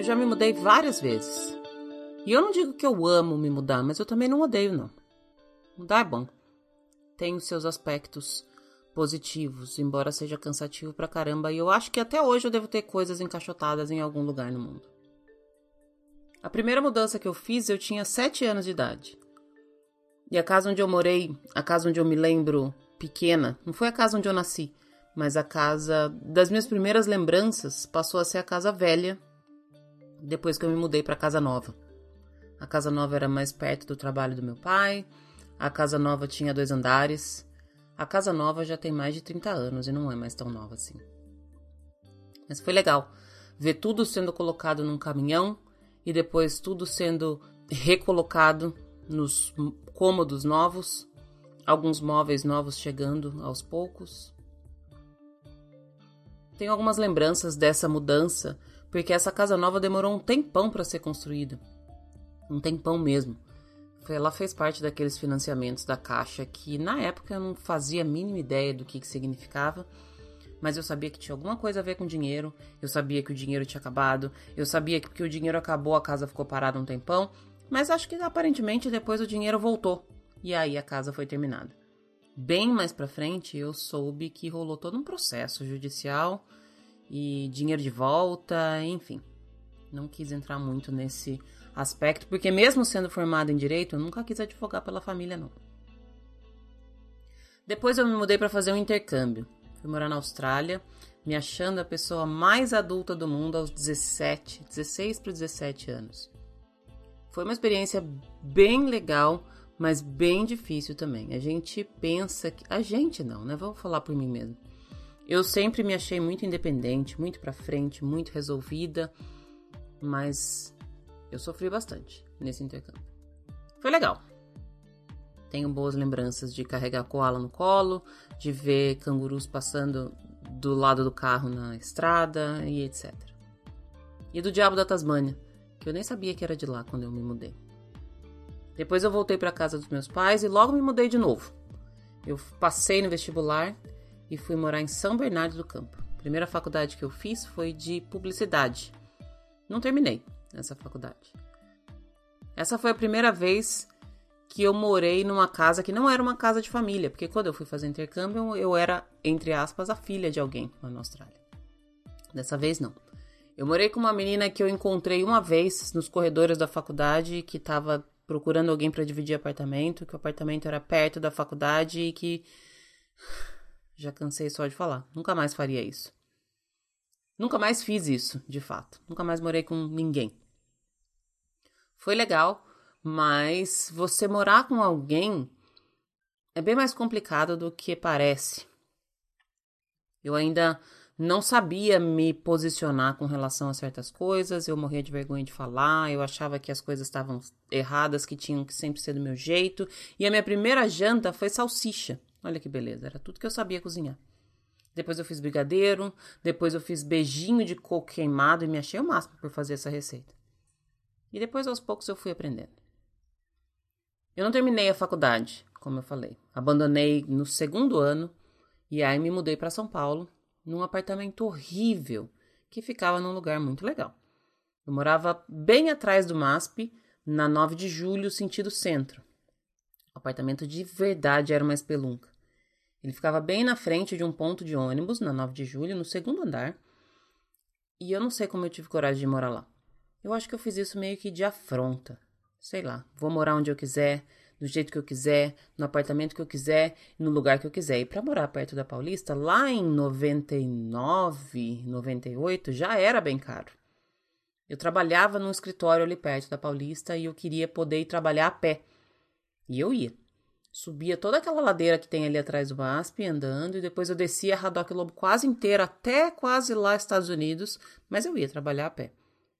eu já me mudei várias vezes. E eu não digo que eu amo me mudar, mas eu também não odeio, não. Mudar é bom. Tem os seus aspectos positivos, embora seja cansativo pra caramba, e eu acho que até hoje eu devo ter coisas encaixotadas em algum lugar no mundo. A primeira mudança que eu fiz, eu tinha sete anos de idade. E a casa onde eu morei, a casa onde eu me lembro pequena, não foi a casa onde eu nasci, mas a casa das minhas primeiras lembranças passou a ser a casa velha depois que eu me mudei para casa nova. A casa nova era mais perto do trabalho do meu pai, a casa nova tinha dois andares. A casa nova já tem mais de 30 anos e não é mais tão nova assim. Mas foi legal ver tudo sendo colocado num caminhão e depois tudo sendo recolocado nos cômodos novos, alguns móveis novos chegando aos poucos. Tenho algumas lembranças dessa mudança, porque essa casa nova demorou um tempão para ser construída. Um tempão mesmo. Ela fez parte daqueles financiamentos da Caixa que na época eu não fazia a mínima ideia do que, que significava, mas eu sabia que tinha alguma coisa a ver com dinheiro, eu sabia que o dinheiro tinha acabado, eu sabia que porque o dinheiro acabou a casa ficou parada um tempão, mas acho que aparentemente depois o dinheiro voltou e aí a casa foi terminada. Bem mais para frente eu soube que rolou todo um processo judicial e dinheiro de volta, enfim. Não quis entrar muito nesse aspecto, porque mesmo sendo formada em direito, eu nunca quis advogar pela família não. Depois eu me mudei para fazer um intercâmbio. Fui morar na Austrália, me achando a pessoa mais adulta do mundo aos 17, 16 para 17 anos. Foi uma experiência bem legal, mas bem difícil também. A gente pensa que. A gente não, né? Vou falar por mim mesmo. Eu sempre me achei muito independente, muito pra frente, muito resolvida, mas eu sofri bastante nesse intercâmbio. Foi legal. Tenho boas lembranças de carregar koala no colo, de ver cangurus passando do lado do carro na estrada e etc. E do diabo da Tasmânia que eu nem sabia que era de lá quando eu me mudei. Depois eu voltei para casa dos meus pais e logo me mudei de novo. Eu passei no vestibular e fui morar em São Bernardo do Campo. A primeira faculdade que eu fiz foi de publicidade. Não terminei essa faculdade. Essa foi a primeira vez que eu morei numa casa que não era uma casa de família, porque quando eu fui fazer intercâmbio, eu era, entre aspas, a filha de alguém lá na Austrália. Dessa vez não. Eu morei com uma menina que eu encontrei uma vez nos corredores da faculdade que estava procurando alguém para dividir apartamento, que o apartamento era perto da faculdade e que já cansei só de falar. Nunca mais faria isso. Nunca mais fiz isso, de fato. Nunca mais morei com ninguém. Foi legal, mas você morar com alguém é bem mais complicado do que parece. Eu ainda não sabia me posicionar com relação a certas coisas, eu morria de vergonha de falar, eu achava que as coisas estavam erradas, que tinham que sempre ser do meu jeito. E a minha primeira janta foi salsicha. Olha que beleza, era tudo que eu sabia cozinhar. Depois eu fiz brigadeiro, depois eu fiz beijinho de coco queimado e me achei o máximo por fazer essa receita. E depois aos poucos eu fui aprendendo. Eu não terminei a faculdade, como eu falei. Abandonei no segundo ano e aí me mudei para São Paulo num apartamento horrível que ficava num lugar muito legal. Eu morava bem atrás do MASP, na 9 de julho, sentido centro. Apartamento de verdade era uma espelunca. Ele ficava bem na frente de um ponto de ônibus, na 9 de julho, no segundo andar. E eu não sei como eu tive coragem de morar lá. Eu acho que eu fiz isso meio que de afronta. Sei lá, vou morar onde eu quiser, do jeito que eu quiser, no apartamento que eu quiser, no lugar que eu quiser. E para morar perto da Paulista, lá em 99, 98, já era bem caro. Eu trabalhava num escritório ali perto da Paulista e eu queria poder ir trabalhar a pé. E eu ia. Subia toda aquela ladeira que tem ali atrás do MASP, andando, e depois eu descia a Radoc Lobo quase inteira, até quase lá Estados Unidos, mas eu ia trabalhar a pé.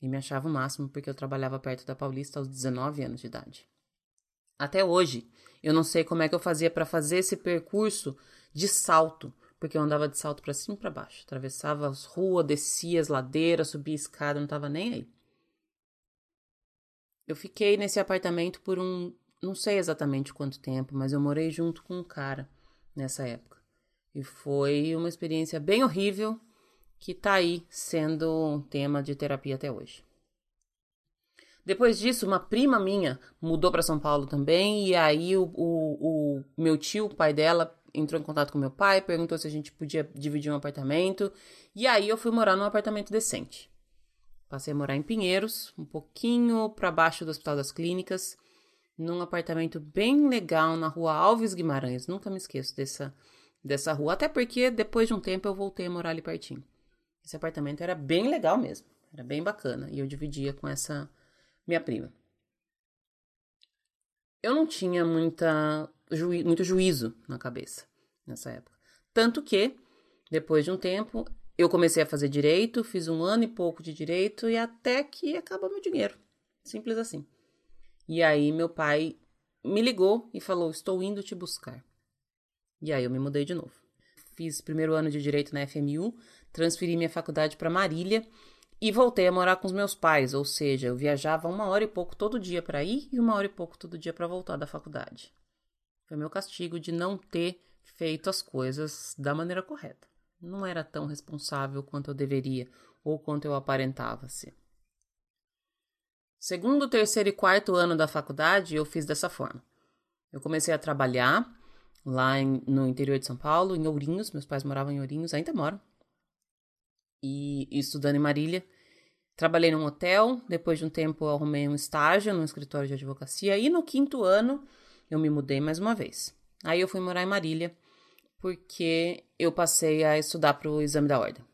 E me achava o máximo porque eu trabalhava perto da Paulista aos 19 anos de idade. Até hoje, eu não sei como é que eu fazia para fazer esse percurso de salto, porque eu andava de salto para cima e para baixo, atravessava as ruas, descia as ladeiras, subia a escada, não estava nem aí. Eu fiquei nesse apartamento por um, não sei exatamente quanto tempo, mas eu morei junto com um cara nessa época. E foi uma experiência bem horrível que tá aí sendo um tema de terapia até hoje. Depois disso, uma prima minha mudou para São Paulo também, e aí o, o, o, meu tio, o pai dela, entrou em contato com meu pai, perguntou se a gente podia dividir um apartamento, e aí eu fui morar num apartamento decente. Passei a morar em Pinheiros, um pouquinho para baixo do Hospital das Clínicas, num apartamento bem legal na rua Alves Guimarães. Nunca me esqueço dessa, dessa rua, até porque depois de um tempo eu voltei a morar ali pertinho. Esse apartamento era bem legal mesmo, era bem bacana, e eu dividia com essa minha prima. Eu não tinha muita juí muito juízo na cabeça nessa época. Tanto que, depois de um tempo, eu comecei a fazer direito, fiz um ano e pouco de direito e até que acabou meu dinheiro. Simples assim. E aí meu pai me ligou e falou: Estou indo te buscar. E aí eu me mudei de novo. Fiz primeiro ano de direito na FMU, transferi minha faculdade para Marília e voltei a morar com os meus pais, ou seja, eu viajava uma hora e pouco todo dia para ir e uma hora e pouco todo dia para voltar da faculdade. Foi meu castigo de não ter feito as coisas da maneira correta. Não era tão responsável quanto eu deveria ou quanto eu aparentava ser. Segundo, terceiro e quarto ano da faculdade, eu fiz dessa forma. Eu comecei a trabalhar lá em, no interior de São Paulo, em Ourinhos. Meus pais moravam em Ourinhos, ainda moram e, estudando em Marília. Trabalhei num hotel, depois de um tempo arrumei um estágio no escritório de advocacia e no quinto ano eu me mudei mais uma vez. Aí eu fui morar em Marília porque eu passei a estudar para o exame da ordem.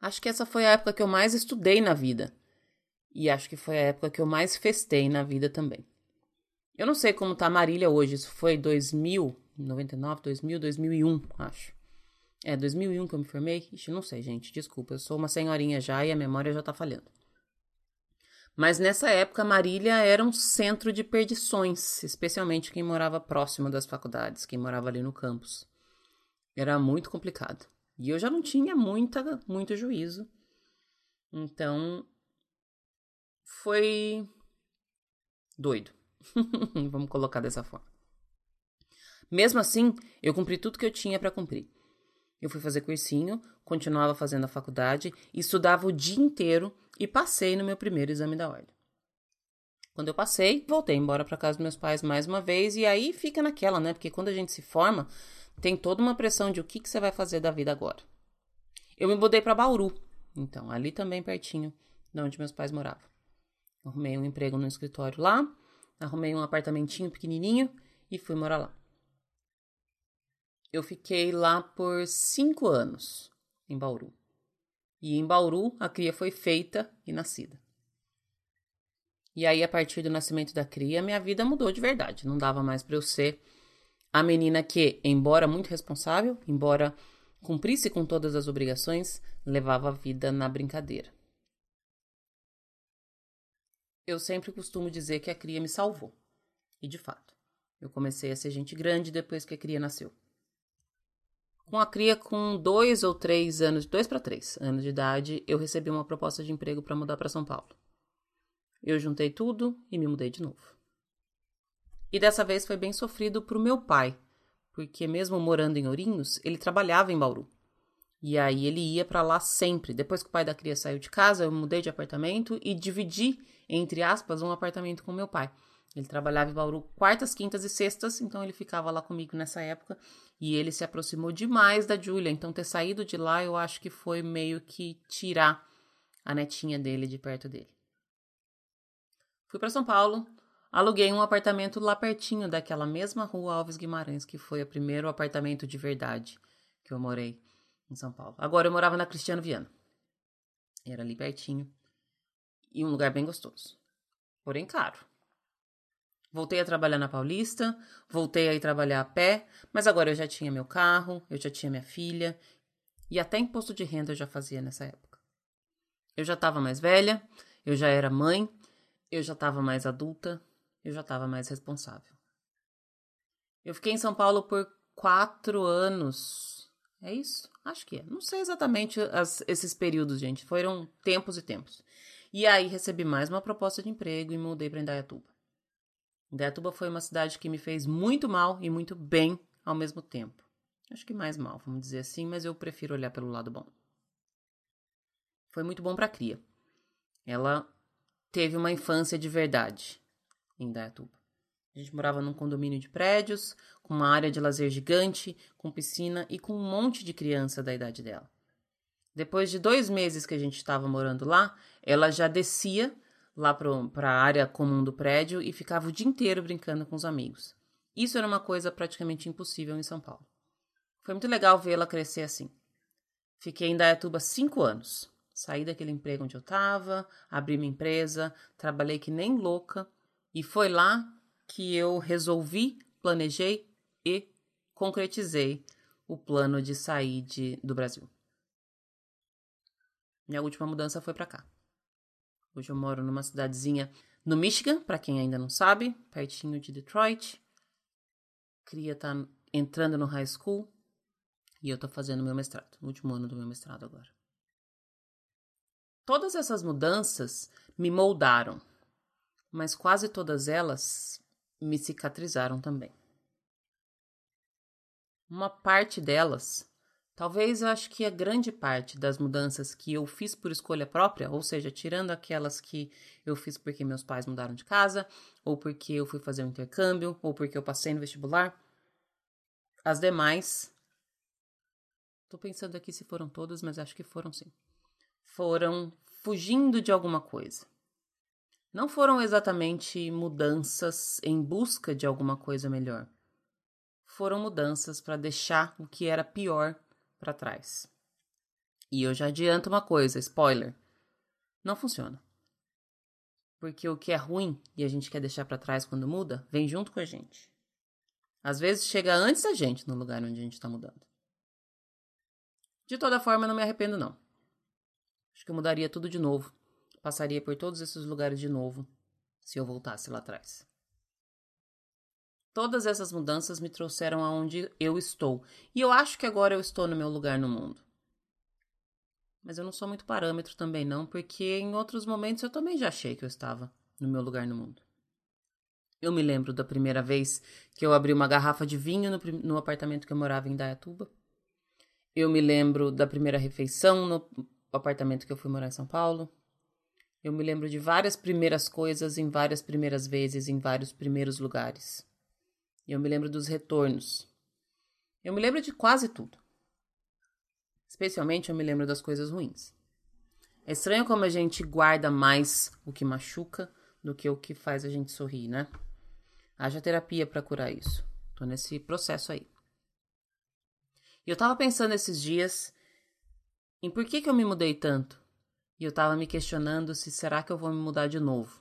Acho que essa foi a época que eu mais estudei na vida. E acho que foi a época que eu mais festei na vida também. Eu não sei como tá Marília hoje, isso foi 2000, 99, 2000, 2001, acho. É 2001 que eu me formei? Ixi, não sei, gente, desculpa, eu sou uma senhorinha já e a memória já tá falhando. Mas nessa época, Marília era um centro de perdições, especialmente quem morava próximo das faculdades, quem morava ali no campus. Era muito complicado. E eu já não tinha muita, muito juízo. Então, foi doido. Vamos colocar dessa forma. Mesmo assim, eu cumpri tudo que eu tinha para cumprir. Eu fui fazer cursinho, continuava fazendo a faculdade, estudava o dia inteiro e passei no meu primeiro exame da ordem. Quando eu passei, voltei embora para casa dos meus pais mais uma vez e aí fica naquela, né? Porque quando a gente se forma, tem toda uma pressão de o que, que você vai fazer da vida agora. Eu me mudei para Bauru, então, ali também pertinho de onde meus pais moravam. Arrumei um emprego no escritório lá, arrumei um apartamentinho pequenininho e fui morar lá. Eu fiquei lá por cinco anos, em Bauru. E em Bauru, a cria foi feita e nascida. E aí, a partir do nascimento da cria, minha vida mudou de verdade. Não dava mais para eu ser a menina que, embora muito responsável, embora cumprisse com todas as obrigações, levava a vida na brincadeira. Eu sempre costumo dizer que a cria me salvou. E de fato, eu comecei a ser gente grande depois que a cria nasceu. Com a cria com dois ou três anos, dois para três anos de idade, eu recebi uma proposta de emprego para mudar para São Paulo. Eu juntei tudo e me mudei de novo. E dessa vez foi bem sofrido para o meu pai, porque mesmo morando em Ourinhos, ele trabalhava em Bauru. E aí ele ia para lá sempre. Depois que o pai da cria saiu de casa, eu mudei de apartamento e dividi, entre aspas, um apartamento com meu pai. Ele trabalhava em Bauru quartas, quintas e sextas, então ele ficava lá comigo nessa época e ele se aproximou demais da Julia. Então ter saído de lá eu acho que foi meio que tirar a netinha dele de perto dele. Fui para São Paulo, aluguei um apartamento lá pertinho daquela mesma rua Alves Guimarães, que foi o primeiro apartamento de verdade que eu morei em São Paulo. Agora eu morava na Cristiano Viana. Era ali pertinho e um lugar bem gostoso. Porém caro. Voltei a trabalhar na Paulista, voltei a ir trabalhar a pé, mas agora eu já tinha meu carro, eu já tinha minha filha e até imposto de renda eu já fazia nessa época. Eu já estava mais velha, eu já era mãe, eu já estava mais adulta, eu já estava mais responsável. Eu fiquei em São Paulo por quatro anos. É isso? Acho que é. Não sei exatamente as, esses períodos, gente. Foram tempos e tempos. E aí recebi mais uma proposta de emprego e mudei para Indaiatuba. Indaiatuba foi uma cidade que me fez muito mal e muito bem ao mesmo tempo. Acho que mais mal, vamos dizer assim, mas eu prefiro olhar pelo lado bom. Foi muito bom para a cria. Ela teve uma infância de verdade em Dayatuba. A gente morava num condomínio de prédios, com uma área de lazer gigante, com piscina e com um monte de criança da idade dela. Depois de dois meses que a gente estava morando lá, ela já descia lá para a área comum do prédio e ficava o dia inteiro brincando com os amigos. Isso era uma coisa praticamente impossível em São Paulo. Foi muito legal vê-la crescer assim. Fiquei em Dayatuba cinco anos. Saí daquele emprego onde eu estava, abri minha empresa, trabalhei que nem louca e foi lá que eu resolvi, planejei e concretizei o plano de sair de, do Brasil. Minha última mudança foi para cá. Hoje eu moro numa cidadezinha no Michigan, para quem ainda não sabe, pertinho de Detroit. Cria tá entrando no high school e eu tô fazendo meu mestrado, no último ano do meu mestrado agora. Todas essas mudanças me moldaram, mas quase todas elas me cicatrizaram também. Uma parte delas Talvez eu acho que a grande parte das mudanças que eu fiz por escolha própria, ou seja, tirando aquelas que eu fiz porque meus pais mudaram de casa, ou porque eu fui fazer um intercâmbio, ou porque eu passei no vestibular, as demais. Tô pensando aqui se foram todas, mas acho que foram sim. Foram fugindo de alguma coisa. Não foram exatamente mudanças em busca de alguma coisa melhor. Foram mudanças para deixar o que era pior para trás. E eu já adianto uma coisa, spoiler. Não funciona. Porque o que é ruim e a gente quer deixar para trás quando muda, vem junto com a gente. Às vezes chega antes da gente no lugar onde a gente está mudando. De toda forma, não me arrependo, não. Acho que eu mudaria tudo de novo. Passaria por todos esses lugares de novo se eu voltasse lá atrás. Todas essas mudanças me trouxeram aonde eu estou. E eu acho que agora eu estou no meu lugar no mundo. Mas eu não sou muito parâmetro também, não, porque em outros momentos eu também já achei que eu estava no meu lugar no mundo. Eu me lembro da primeira vez que eu abri uma garrafa de vinho no, no apartamento que eu morava em Dayatuba. Eu me lembro da primeira refeição no apartamento que eu fui morar em São Paulo. Eu me lembro de várias primeiras coisas em várias primeiras vezes em vários primeiros lugares. Eu me lembro dos retornos. Eu me lembro de quase tudo. Especialmente eu me lembro das coisas ruins. É estranho como a gente guarda mais o que machuca do que o que faz a gente sorrir, né? Haja terapia para curar isso. Tô nesse processo aí. E eu tava pensando esses dias em por que, que eu me mudei tanto. E eu tava me questionando se será que eu vou me mudar de novo.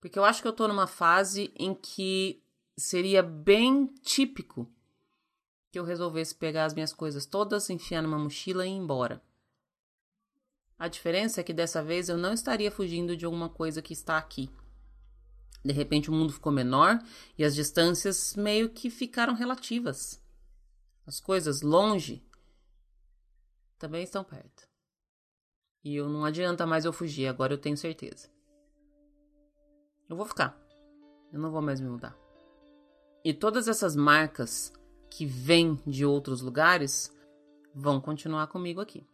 Porque eu acho que eu tô numa fase em que seria bem típico que eu resolvesse pegar as minhas coisas todas, enfiar numa mochila e ir embora. A diferença é que dessa vez eu não estaria fugindo de alguma coisa que está aqui. De repente o mundo ficou menor e as distâncias meio que ficaram relativas. As coisas longe também estão perto. E eu não adianta mais eu fugir, agora eu tenho certeza. Eu vou ficar. Eu não vou mais me mudar. E todas essas marcas que vêm de outros lugares vão continuar comigo aqui.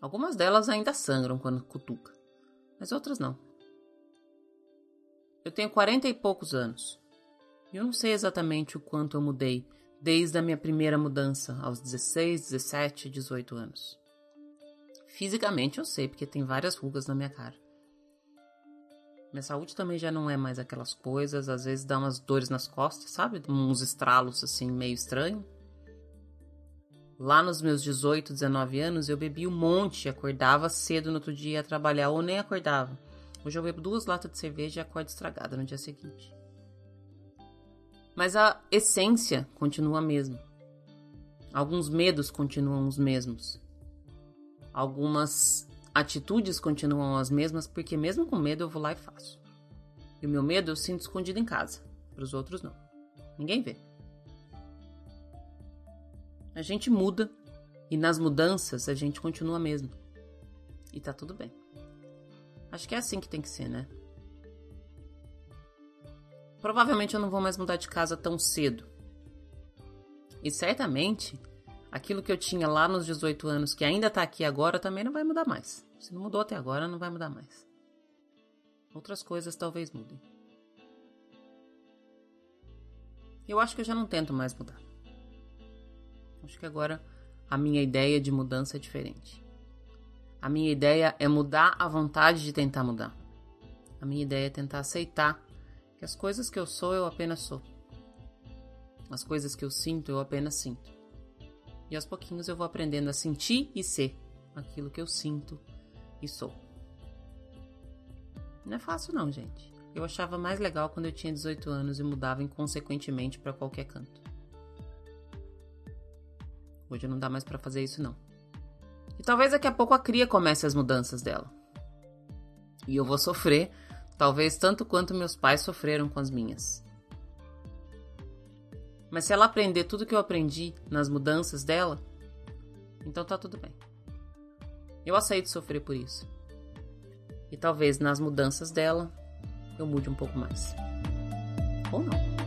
Algumas delas ainda sangram quando cutuca, mas outras não. Eu tenho quarenta e poucos anos. E eu não sei exatamente o quanto eu mudei desde a minha primeira mudança aos 16, 17, 18 anos. Fisicamente eu sei porque tem várias rugas na minha cara. Minha saúde também já não é mais aquelas coisas, às vezes dá umas dores nas costas, sabe? Uns estralos assim, meio estranho. Lá nos meus 18, 19 anos, eu bebi um monte, acordava cedo no outro dia ia trabalhar ou nem acordava. Hoje eu bebo duas latas de cerveja e acordo estragada no dia seguinte. Mas a essência continua a mesma. Alguns medos continuam os mesmos. Algumas atitudes continuam as mesmas, porque mesmo com medo eu vou lá e faço. E o meu medo eu sinto escondido em casa, para os outros não. Ninguém vê. A gente muda e nas mudanças a gente continua mesmo. E tá tudo bem. Acho que é assim que tem que ser, né? Provavelmente eu não vou mais mudar de casa tão cedo. E certamente aquilo que eu tinha lá nos 18 anos, que ainda tá aqui agora, também não vai mudar mais. Se não mudou até agora, não vai mudar mais. Outras coisas talvez mudem. Eu acho que eu já não tento mais mudar. Acho que agora a minha ideia de mudança é diferente. A minha ideia é mudar a vontade de tentar mudar. A minha ideia é tentar aceitar que as coisas que eu sou, eu apenas sou. As coisas que eu sinto, eu apenas sinto. E aos pouquinhos eu vou aprendendo a sentir e ser aquilo que eu sinto e sou. Não é fácil não, gente. Eu achava mais legal quando eu tinha 18 anos e mudava inconsequentemente para qualquer canto. Hoje não dá mais para fazer isso não. E talvez daqui a pouco a cria comece as mudanças dela. E eu vou sofrer, talvez tanto quanto meus pais sofreram com as minhas. Mas se ela aprender tudo que eu aprendi nas mudanças dela, então tá tudo bem. Eu aceito sofrer por isso. E talvez nas mudanças dela eu mude um pouco mais. Ou não.